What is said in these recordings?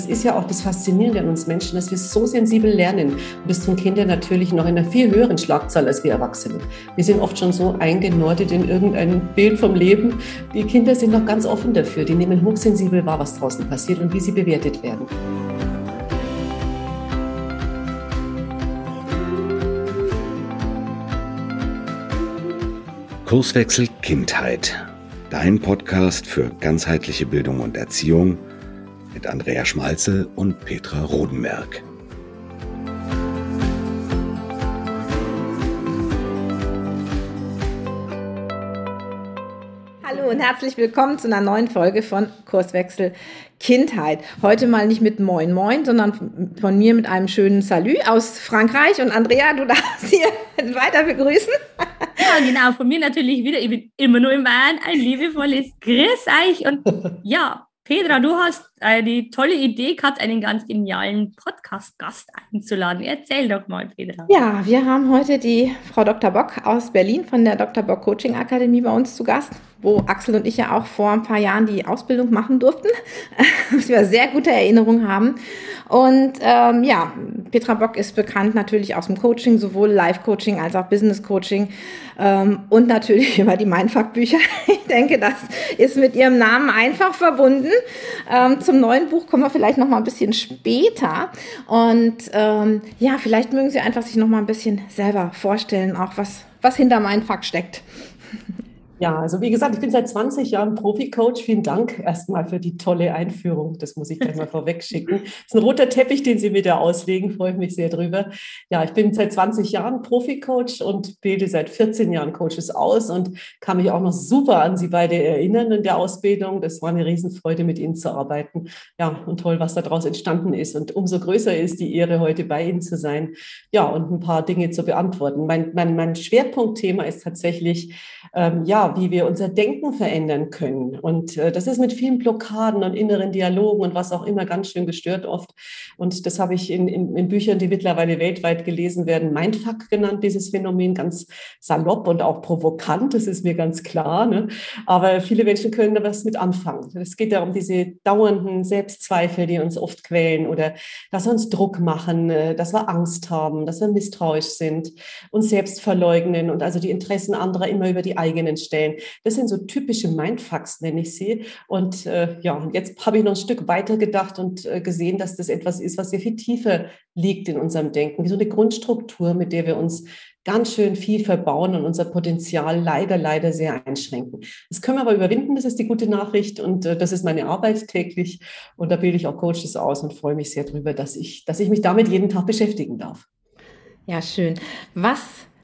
das ist ja auch das Faszinierende an uns Menschen, dass wir so sensibel lernen. Und das tun Kinder natürlich noch in einer viel höheren Schlagzahl als wir Erwachsene. Wir sind oft schon so eingenordet in irgendein Bild vom Leben. Die Kinder sind noch ganz offen dafür. Die nehmen hochsensibel wahr, was draußen passiert und wie sie bewertet werden. Kurswechsel Kindheit. Dein Podcast für ganzheitliche Bildung und Erziehung mit Andrea Schmalzel und Petra Rodenberg. Hallo und herzlich willkommen zu einer neuen Folge von Kurswechsel Kindheit. Heute mal nicht mit Moin Moin, sondern von mir mit einem schönen Salut aus Frankreich. Und Andrea, du darfst hier weiter begrüßen. Ja, genau, von mir natürlich wieder. Ich bin immer nur im Wahn ein liebevolles Grüß euch. Und ja, Petra, du hast äh, die tolle Idee gehabt, einen ganz genialen Podcast-Gast einzuladen. Erzähl doch mal, Petra. Ja, wir haben heute die Frau Dr. Bock aus Berlin von der Dr. Bock Coaching Akademie bei uns zu Gast wo Axel und ich ja auch vor ein paar Jahren die Ausbildung machen durften, was wir sehr gute Erinnerungen haben. Und ähm, ja, Petra Bock ist bekannt natürlich aus dem Coaching, sowohl Live-Coaching als auch Business-Coaching ähm, und natürlich über die Mindfuck-Bücher. Ich denke, das ist mit ihrem Namen einfach verbunden. Ähm, zum neuen Buch kommen wir vielleicht noch mal ein bisschen später. Und ähm, ja, vielleicht mögen Sie einfach sich noch mal ein bisschen selber vorstellen, auch was, was hinter Mindfuck steckt. Ja, also wie gesagt, ich bin seit 20 Jahren Profi-Coach. Vielen Dank erstmal für die tolle Einführung. Das muss ich gleich mal vorweg schicken. Das ist ein roter Teppich, den Sie wieder auslegen. Freue ich mich sehr drüber. Ja, ich bin seit 20 Jahren Profi-Coach und bilde seit 14 Jahren Coaches aus und kann mich auch noch super an Sie beide erinnern in der Ausbildung. Das war eine Riesenfreude, mit Ihnen zu arbeiten. Ja, und toll, was daraus entstanden ist. Und umso größer ist die Ehre, heute bei Ihnen zu sein. Ja, und ein paar Dinge zu beantworten. Mein, mein, mein Schwerpunktthema ist tatsächlich, ähm, ja, wie wir unser Denken verändern können. Und äh, das ist mit vielen Blockaden und inneren Dialogen und was auch immer ganz schön gestört oft. Und das habe ich in, in, in Büchern, die mittlerweile weltweit gelesen werden, Mindfuck genannt, dieses Phänomen, ganz salopp und auch provokant, das ist mir ganz klar. Ne? Aber viele Menschen können da was mit anfangen. Es geht darum, diese dauernden Selbstzweifel, die uns oft quälen oder dass wir uns Druck machen, äh, dass wir Angst haben, dass wir misstrauisch sind, uns selbst verleugnen und also die Interessen anderer immer über die eigenen stellen stellen. Das sind so typische Mindfucks, nenne ich sie. Und äh, ja, jetzt habe ich noch ein Stück weiter gedacht und äh, gesehen, dass das etwas ist, was sehr viel tiefer liegt in unserem Denken. So eine Grundstruktur, mit der wir uns ganz schön viel verbauen und unser Potenzial leider, leider sehr einschränken. Das können wir aber überwinden, das ist die gute Nachricht und äh, das ist meine Arbeit täglich und da bilde ich auch Coaches aus und freue mich sehr darüber, dass ich, dass ich mich damit jeden Tag beschäftigen darf. Ja, schön. Was,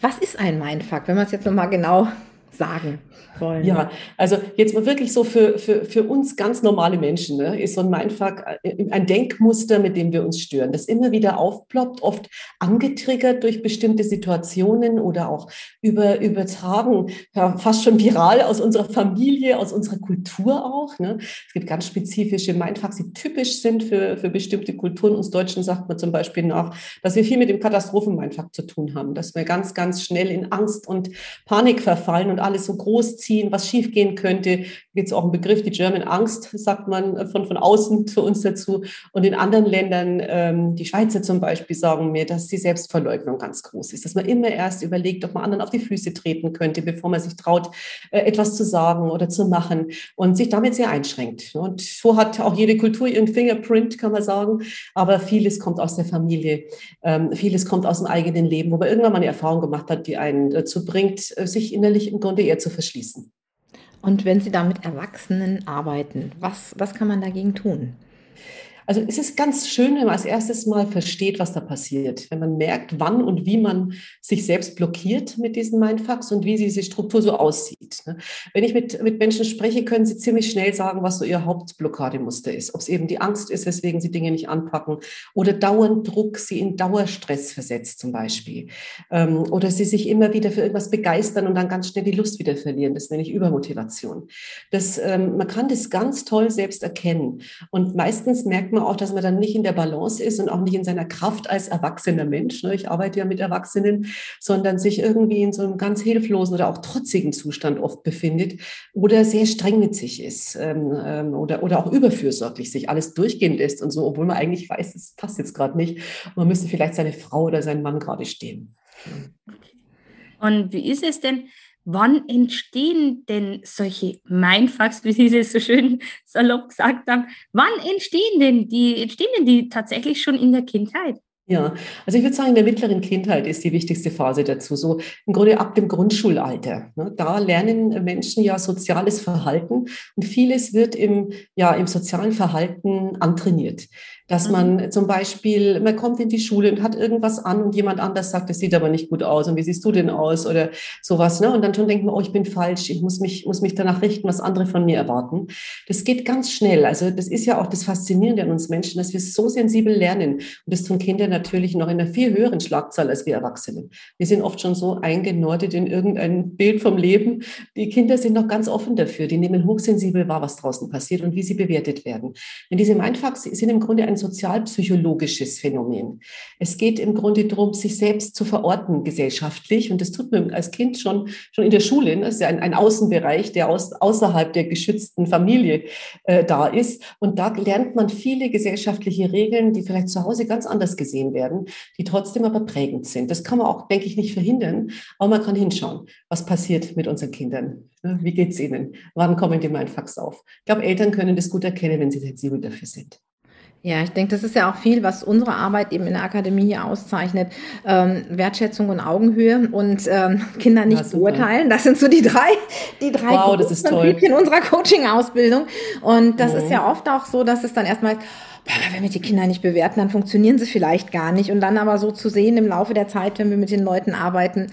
was ist ein Mindfuck, wenn man es jetzt nochmal genau sagen wollen. Ja, also jetzt mal wirklich so für, für, für uns ganz normale Menschen ne, ist so ein Mindfuck äh, ein Denkmuster, mit dem wir uns stören, das immer wieder aufploppt, oft angetriggert durch bestimmte Situationen oder auch über, übertragen, ja, fast schon viral aus unserer Familie, aus unserer Kultur auch. Ne. Es gibt ganz spezifische Mindfucks, die typisch sind für, für bestimmte Kulturen. Uns Deutschen sagt man zum Beispiel nach, dass wir viel mit dem Katastrophen-Mindfuck zu tun haben, dass wir ganz, ganz schnell in Angst und Panik verfallen und alles so groß ziehen, was schiefgehen könnte. Gibt es auch einen Begriff, die German Angst, sagt man äh, von, von außen für uns dazu. Und in anderen Ländern, ähm, die Schweizer zum Beispiel, sagen mir, dass die Selbstverleugnung ganz groß ist, dass man immer erst überlegt, ob man anderen auf die Füße treten könnte, bevor man sich traut, äh, etwas zu sagen oder zu machen und sich damit sehr einschränkt. Und so hat auch jede Kultur ihren Fingerprint, kann man sagen. Aber vieles kommt aus der Familie, ähm, vieles kommt aus dem eigenen Leben, wo man irgendwann mal eine Erfahrung gemacht hat, die einen dazu bringt, äh, sich innerlich im Grunde eher zu verschließen. Und wenn Sie da mit Erwachsenen arbeiten, was, was kann man dagegen tun? Also es ist ganz schön, wenn man als erstes mal versteht, was da passiert. Wenn man merkt, wann und wie man sich selbst blockiert mit diesen Mindfucks und wie diese Struktur so aussieht. Ne? Wenn ich mit, mit Menschen spreche, können sie ziemlich schnell sagen, was so ihr Hauptblockademuster ist. Ob es eben die Angst ist, weswegen sie Dinge nicht anpacken oder dauernd Druck sie in Dauerstress versetzt zum Beispiel. Ähm, oder sie sich immer wieder für irgendwas begeistern und dann ganz schnell die Lust wieder verlieren. Das nenne ich Übermotivation. Das, ähm, man kann das ganz toll selbst erkennen. Und meistens merkt merkt man auch, dass man dann nicht in der Balance ist und auch nicht in seiner Kraft als erwachsener Mensch. Ne? Ich arbeite ja mit Erwachsenen, sondern sich irgendwie in so einem ganz hilflosen oder auch trotzigen Zustand oft befindet oder sehr streng mit sich ist ähm, ähm, oder, oder auch überfürsorglich sich alles durchgehen lässt und so, obwohl man eigentlich weiß, es passt jetzt gerade nicht. Man müsste vielleicht seine Frau oder seinen Mann gerade stehen. Und wie ist es denn, wann entstehen denn solche Mindfucks, wie Sie es so schön salopp gesagt haben? Wann entstehen denn die, entstehen denn die tatsächlich schon in der Kindheit? Ja, also ich würde sagen, in der mittleren Kindheit ist die wichtigste Phase dazu. So im Grunde ab dem Grundschulalter. Ne? Da lernen Menschen ja soziales Verhalten und vieles wird im, ja, im sozialen Verhalten antrainiert dass mhm. man zum Beispiel, man kommt in die Schule und hat irgendwas an und jemand anders sagt, das sieht aber nicht gut aus und wie siehst du denn aus oder sowas. Ne? Und dann schon denkt man, oh, ich bin falsch, ich muss mich, muss mich danach richten, was andere von mir erwarten. Das geht ganz schnell. Also das ist ja auch das Faszinierende an uns Menschen, dass wir so sensibel lernen. Und das tun Kinder natürlich noch in einer viel höheren Schlagzahl als wir Erwachsenen. Wir sind oft schon so eingenordet in irgendein Bild vom Leben. Die Kinder sind noch ganz offen dafür. Die nehmen hochsensibel wahr, was draußen passiert und wie sie bewertet werden. Denn diese Mindfucks sind im Grunde ein sozialpsychologisches Phänomen. Es geht im Grunde darum, sich selbst zu verorten gesellschaftlich. Und das tut man als Kind schon, schon in der Schule. Das ist ja ein, ein Außenbereich, der aus, außerhalb der geschützten Familie äh, da ist. Und da lernt man viele gesellschaftliche Regeln, die vielleicht zu Hause ganz anders gesehen werden, die trotzdem aber prägend sind. Das kann man auch, denke ich, nicht verhindern, aber man kann hinschauen, was passiert mit unseren Kindern. Wie geht es ihnen? Wann kommen die Mindfucks auf? Ich glaube, Eltern können das gut erkennen, wenn sie sensibel dafür sind. Ja, ich denke, das ist ja auch viel, was unsere Arbeit eben in der Akademie hier auszeichnet. Ähm, Wertschätzung und Augenhöhe und ähm, Kinder nicht ja, beurteilen. Das sind so die drei, die drei wow, in unserer Coaching-Ausbildung. Und das mhm. ist ja oft auch so, dass es dann erstmal wenn wir die Kinder nicht bewerten, dann funktionieren sie vielleicht gar nicht. Und dann aber so zu sehen im Laufe der Zeit, wenn wir mit den Leuten arbeiten,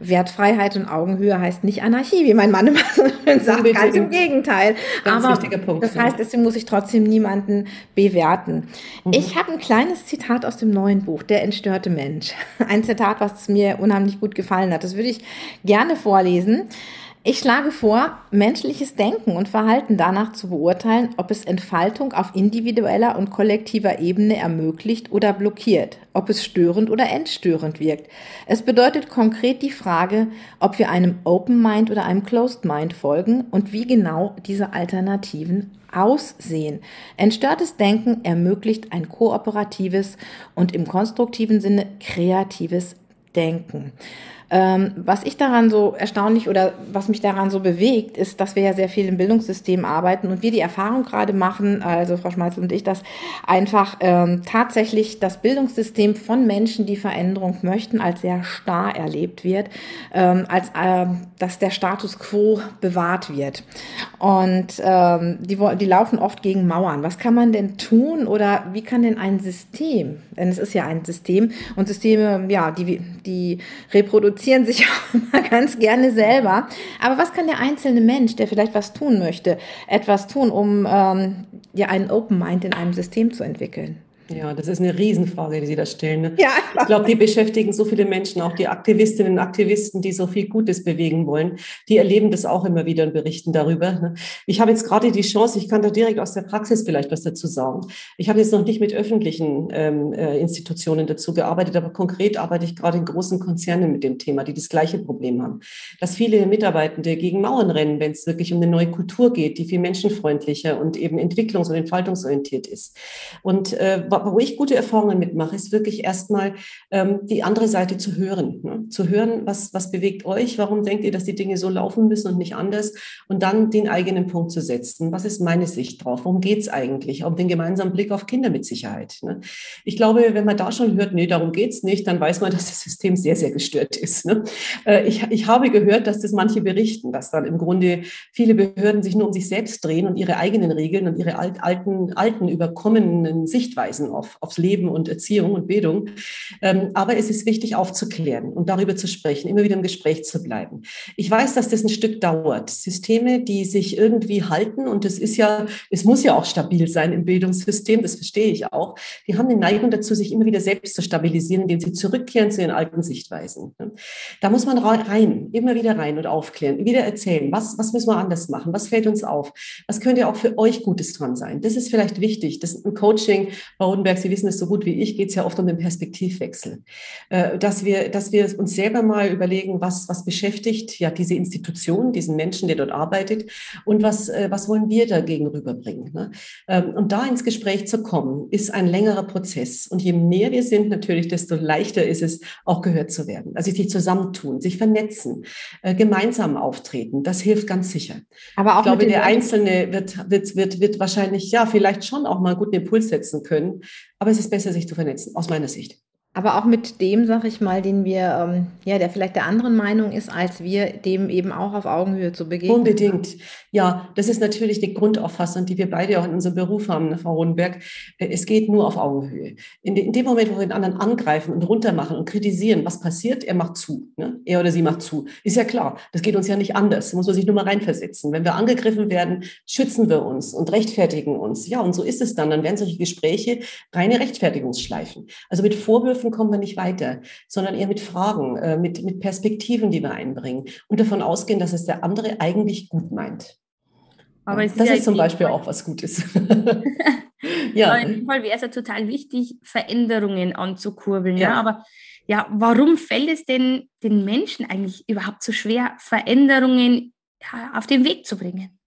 Wertfreiheit und Augenhöhe heißt nicht Anarchie, wie mein Mann immer so schön sagt, ganz im Gegenteil. Ganz aber Punkt, das heißt, deswegen muss ich trotzdem niemanden bewerten. Mhm. Ich habe ein kleines Zitat aus dem neuen Buch, Der entstörte Mensch. Ein Zitat, was mir unheimlich gut gefallen hat. Das würde ich gerne vorlesen. Ich schlage vor, menschliches Denken und Verhalten danach zu beurteilen, ob es Entfaltung auf individueller und kollektiver Ebene ermöglicht oder blockiert, ob es störend oder entstörend wirkt. Es bedeutet konkret die Frage, ob wir einem Open Mind oder einem Closed Mind folgen und wie genau diese Alternativen aussehen. Entstörtes Denken ermöglicht ein kooperatives und im konstruktiven Sinne kreatives Denken. Ähm, was ich daran so erstaunlich oder was mich daran so bewegt, ist, dass wir ja sehr viel im Bildungssystem arbeiten und wir die Erfahrung gerade machen, also Frau Schmalzel und ich, dass einfach ähm, tatsächlich das Bildungssystem von Menschen, die Veränderung möchten, als sehr starr erlebt wird, ähm, als äh, dass der Status quo bewahrt wird. Und ähm, die, die laufen oft gegen Mauern. Was kann man denn tun oder wie kann denn ein System, denn es ist ja ein System und Systeme, ja, die, die reproduzieren produzieren sich auch immer ganz gerne selber. Aber was kann der einzelne Mensch, der vielleicht was tun möchte, etwas tun, um ähm, ja einen Open Mind in einem System zu entwickeln? Ja, das ist eine Riesenfrage, die Sie da stellen. Ne? Ja, ich glaube, die beschäftigen so viele Menschen, auch die Aktivistinnen und Aktivisten, die so viel Gutes bewegen wollen. Die erleben das auch immer wieder und berichten darüber. Ne? Ich habe jetzt gerade die Chance, ich kann da direkt aus der Praxis vielleicht was dazu sagen. Ich habe jetzt noch nicht mit öffentlichen ähm, äh, Institutionen dazu gearbeitet, aber konkret arbeite ich gerade in großen Konzernen mit dem Thema, die das gleiche Problem haben. Dass viele Mitarbeitende gegen Mauern rennen, wenn es wirklich um eine neue Kultur geht, die viel menschenfreundlicher und eben entwicklungs- und entfaltungsorientiert ist. Und äh, wo ich gute Erfahrungen mitmache, ist wirklich erstmal ähm, die andere Seite zu hören. Ne? Zu hören, was, was bewegt euch, warum denkt ihr, dass die Dinge so laufen müssen und nicht anders und dann den eigenen Punkt zu setzen. Was ist meine Sicht drauf? Worum geht es eigentlich? Um den gemeinsamen Blick auf Kinder mit Sicherheit. Ne? Ich glaube, wenn man da schon hört, nee, darum geht es nicht, dann weiß man, dass das System sehr, sehr gestört ist. Ne? Äh, ich, ich habe gehört, dass das manche berichten, dass dann im Grunde viele Behörden sich nur um sich selbst drehen und ihre eigenen Regeln und ihre alt, alten, alten überkommenen Sichtweisen Sichtweisen auf, aufs Leben und Erziehung und Bildung. Ähm, aber es ist wichtig aufzuklären und darüber zu sprechen, immer wieder im Gespräch zu bleiben. Ich weiß, dass das ein Stück dauert. Systeme, die sich irgendwie halten und es ist ja, es muss ja auch stabil sein im Bildungssystem, das verstehe ich auch. Die haben eine Neigung dazu, sich immer wieder selbst zu stabilisieren, indem sie zurückkehren zu ihren alten Sichtweisen. Da muss man rein, immer wieder rein und aufklären, wieder erzählen, was, was müssen wir anders machen, was fällt uns auf, was könnte auch für euch Gutes dran sein. Das ist vielleicht wichtig. Das ist ein Coaching, Frau Rodenberg, Sie wissen es so gut wie ich, geht es ja oft um den Perspektivwechsel. Äh, dass wir, dass wir uns selber mal überlegen, was, was beschäftigt ja diese Institution, diesen Menschen, der dort arbeitet und was, äh, was wollen wir dagegen rüberbringen. Ne? Ähm, und da ins Gespräch zu kommen, ist ein längerer Prozess. Und je mehr wir sind natürlich, desto leichter ist es, auch gehört zu werden. Also sich zusammentun, sich vernetzen, äh, gemeinsam auftreten, das hilft ganz sicher. Aber auch ich glaube, der Einzelne wird, wird, wird, wird wahrscheinlich, ja, vielleicht schon auch mal einen guten Impuls setzen können. Aber es ist besser, sich zu vernetzen, aus meiner Sicht. Aber auch mit dem, sag ich mal, den wir, ähm, ja, der vielleicht der anderen Meinung ist, als wir, dem eben auch auf Augenhöhe zu begegnen. Unbedingt. Ja, das ist natürlich die Grundauffassung, die wir beide auch in unserem Beruf haben, ne, Frau Rodenberg. Äh, es geht nur auf Augenhöhe. In, in, dem Moment, wo wir den anderen angreifen und runtermachen und kritisieren, was passiert? Er macht zu. Ne? Er oder sie macht zu. Ist ja klar. Das geht uns ja nicht anders. Da muss man sich nur mal reinversetzen. Wenn wir angegriffen werden, schützen wir uns und rechtfertigen uns. Ja, und so ist es dann. Dann werden solche Gespräche reine Rechtfertigungsschleifen. Also mit Vorwürfen Vorwürfen kommen wir nicht weiter, sondern eher mit Fragen, äh, mit, mit Perspektiven, die wir einbringen und davon ausgehen, dass es der andere eigentlich gut meint. Aber das ist, ja ist zum Beispiel Fall. auch was Gutes. ja. Aber in dem Fall wäre es ja total wichtig, Veränderungen anzukurbeln. Ja. ja. Aber ja, warum fällt es denn den Menschen eigentlich überhaupt so schwer, Veränderungen auf den Weg zu bringen?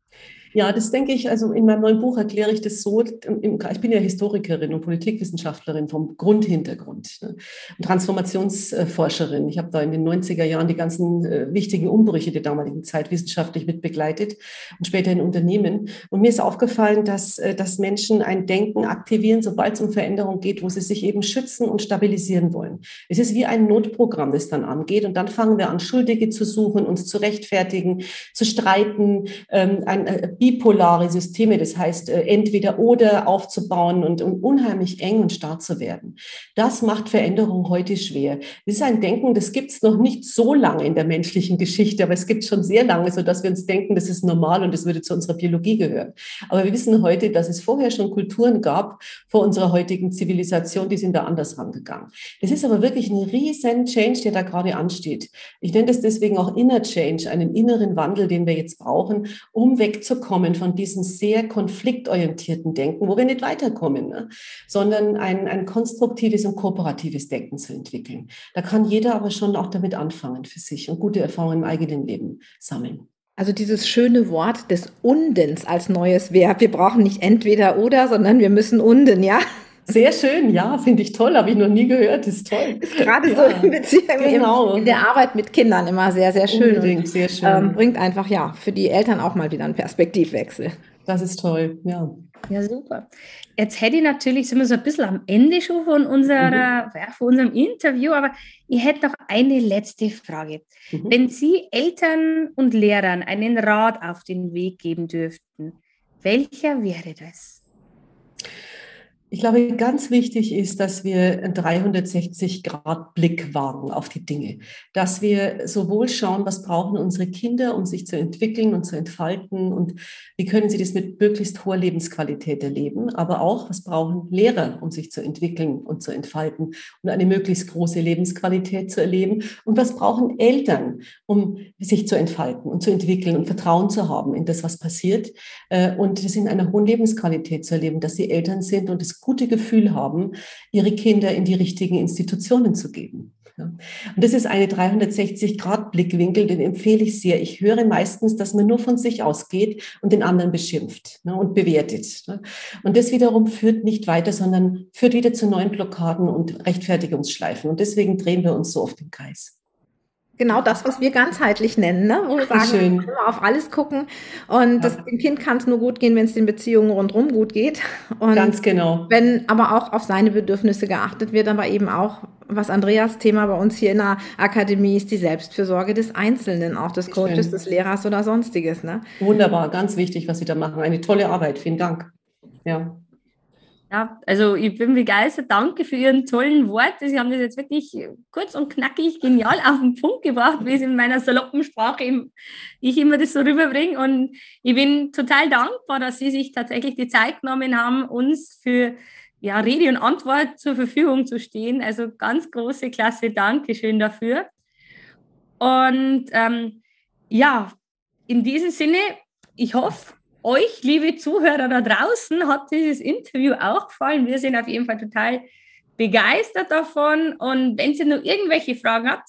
Ja, das denke ich, also in meinem neuen Buch erkläre ich das so, ich bin ja Historikerin und Politikwissenschaftlerin vom Grundhintergrund ne? und Transformationsforscherin. Ich habe da in den 90er Jahren die ganzen äh, wichtigen Umbrüche der damaligen Zeit wissenschaftlich mit begleitet und später in Unternehmen. Und mir ist aufgefallen, dass, äh, dass Menschen ein Denken aktivieren, sobald es um Veränderung geht, wo sie sich eben schützen und stabilisieren wollen. Es ist wie ein Notprogramm, das dann angeht und dann fangen wir an, Schuldige zu suchen, uns zu rechtfertigen, zu streiten, ähm, ein äh, bipolare Systeme, das heißt äh, entweder oder aufzubauen und, und unheimlich eng und starr zu werden. Das macht Veränderung heute schwer. Das ist ein Denken, das gibt es noch nicht so lange in der menschlichen Geschichte, aber es gibt schon sehr lange, so dass wir uns denken, das ist normal und das würde zu unserer Biologie gehören. Aber wir wissen heute, dass es vorher schon Kulturen gab vor unserer heutigen Zivilisation, die sind da anders rangegangen. Das ist aber wirklich ein riesen Change, der da gerade ansteht. Ich nenne das deswegen auch Inner Change, einen inneren Wandel, den wir jetzt brauchen, um wegzukommen wegkommen von diesem sehr konfliktorientierten Denken, wo wir nicht weiterkommen, ne? sondern ein, ein konstruktives und kooperatives Denken zu entwickeln. Da kann jeder aber schon auch damit anfangen für sich und gute Erfahrungen im eigenen Leben sammeln. Also dieses schöne Wort des Undens als neues Verb. Wir brauchen nicht entweder oder, sondern wir müssen unden, ja? Sehr schön, ja, finde ich toll, habe ich noch nie gehört, ist toll. Ist gerade ja, so in Beziehung genau. in der Arbeit mit Kindern immer sehr, sehr schön. Unbedingt, sehr schön. Ähm, bringt einfach ja für die Eltern auch mal wieder einen Perspektivwechsel. Das ist toll, ja. Ja, super. Jetzt hätte ich natürlich, sind wir so ein bisschen am Ende schon von, unserer, mhm. ja, von unserem Interview, aber ich hätte noch eine letzte Frage. Mhm. Wenn Sie Eltern und Lehrern einen Rat auf den Weg geben dürften, welcher wäre das? Ich glaube, ganz wichtig ist, dass wir einen 360-Grad-Blick wagen auf die Dinge. Dass wir sowohl schauen, was brauchen unsere Kinder, um sich zu entwickeln und zu entfalten und wie können sie das mit möglichst hoher Lebensqualität erleben, aber auch, was brauchen Lehrer, um sich zu entwickeln und zu entfalten und eine möglichst große Lebensqualität zu erleben und was brauchen Eltern, um sich zu entfalten und zu entwickeln und Vertrauen zu haben in das, was passiert äh, und das in einer hohen Lebensqualität zu erleben, dass sie Eltern sind und es gute Gefühl haben, ihre Kinder in die richtigen Institutionen zu geben. Und das ist eine 360-Grad-Blickwinkel, den empfehle ich sehr. Ich höre meistens, dass man nur von sich ausgeht und den anderen beschimpft ne, und bewertet. Ne. Und das wiederum führt nicht weiter, sondern führt wieder zu neuen Blockaden und Rechtfertigungsschleifen. Und deswegen drehen wir uns so oft im Kreis genau das, was wir ganzheitlich nennen, ne? wo wir sagen, Schön. wir auf alles gucken und ja. das, dem Kind kann es nur gut gehen, wenn es den Beziehungen rundherum gut geht. Und Ganz genau. Wenn aber auch auf seine Bedürfnisse geachtet wird, aber eben auch, was Andreas Thema bei uns hier in der Akademie ist, die Selbstfürsorge des Einzelnen, auch des Coaches, Schön. des Lehrers oder sonstiges. Ne? Wunderbar, ganz wichtig, was Sie da machen. Eine tolle Arbeit, vielen Dank. Ja. Ja, also ich bin begeistert. Danke für Ihren tollen Worte. Sie haben das jetzt wirklich kurz und knackig genial auf den Punkt gebracht, wie es in meiner saloppen Sprache ich immer das so rüberbringe. Und ich bin total dankbar, dass Sie sich tatsächlich die Zeit genommen haben, uns für ja, Rede und Antwort zur Verfügung zu stehen. Also ganz große Klasse, Dankeschön dafür. Und ähm, ja, in diesem Sinne, ich hoffe, euch, liebe Zuhörer da draußen, hat dieses Interview auch gefallen. Wir sind auf jeden Fall total begeistert davon. Und wenn ihr noch irgendwelche Fragen habt,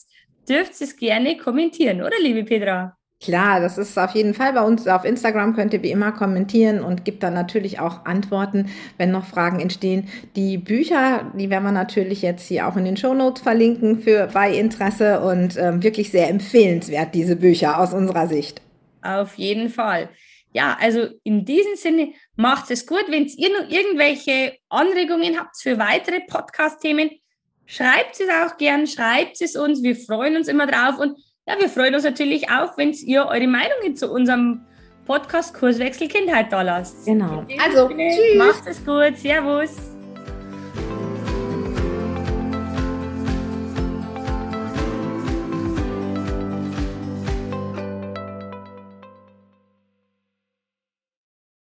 dürft ihr es gerne kommentieren, oder liebe Petra? Klar, das ist auf jeden Fall bei uns auf Instagram könnt ihr wie immer kommentieren und gibt dann natürlich auch Antworten, wenn noch Fragen entstehen. Die Bücher, die werden wir natürlich jetzt hier auch in den Shownotes verlinken für bei Interesse und ähm, wirklich sehr empfehlenswert diese Bücher aus unserer Sicht. Auf jeden Fall. Ja, also in diesem Sinne macht es gut. Wenn ihr noch irgendwelche Anregungen habt für weitere Podcast-Themen, schreibt es auch gern, schreibt es uns. Wir freuen uns immer drauf. Und ja, wir freuen uns natürlich auch, wenn ihr eure Meinungen zu unserem Podcast Kurswechsel Kindheit da lasst. Genau. Also, Sinne, tschüss. Macht es gut. Servus.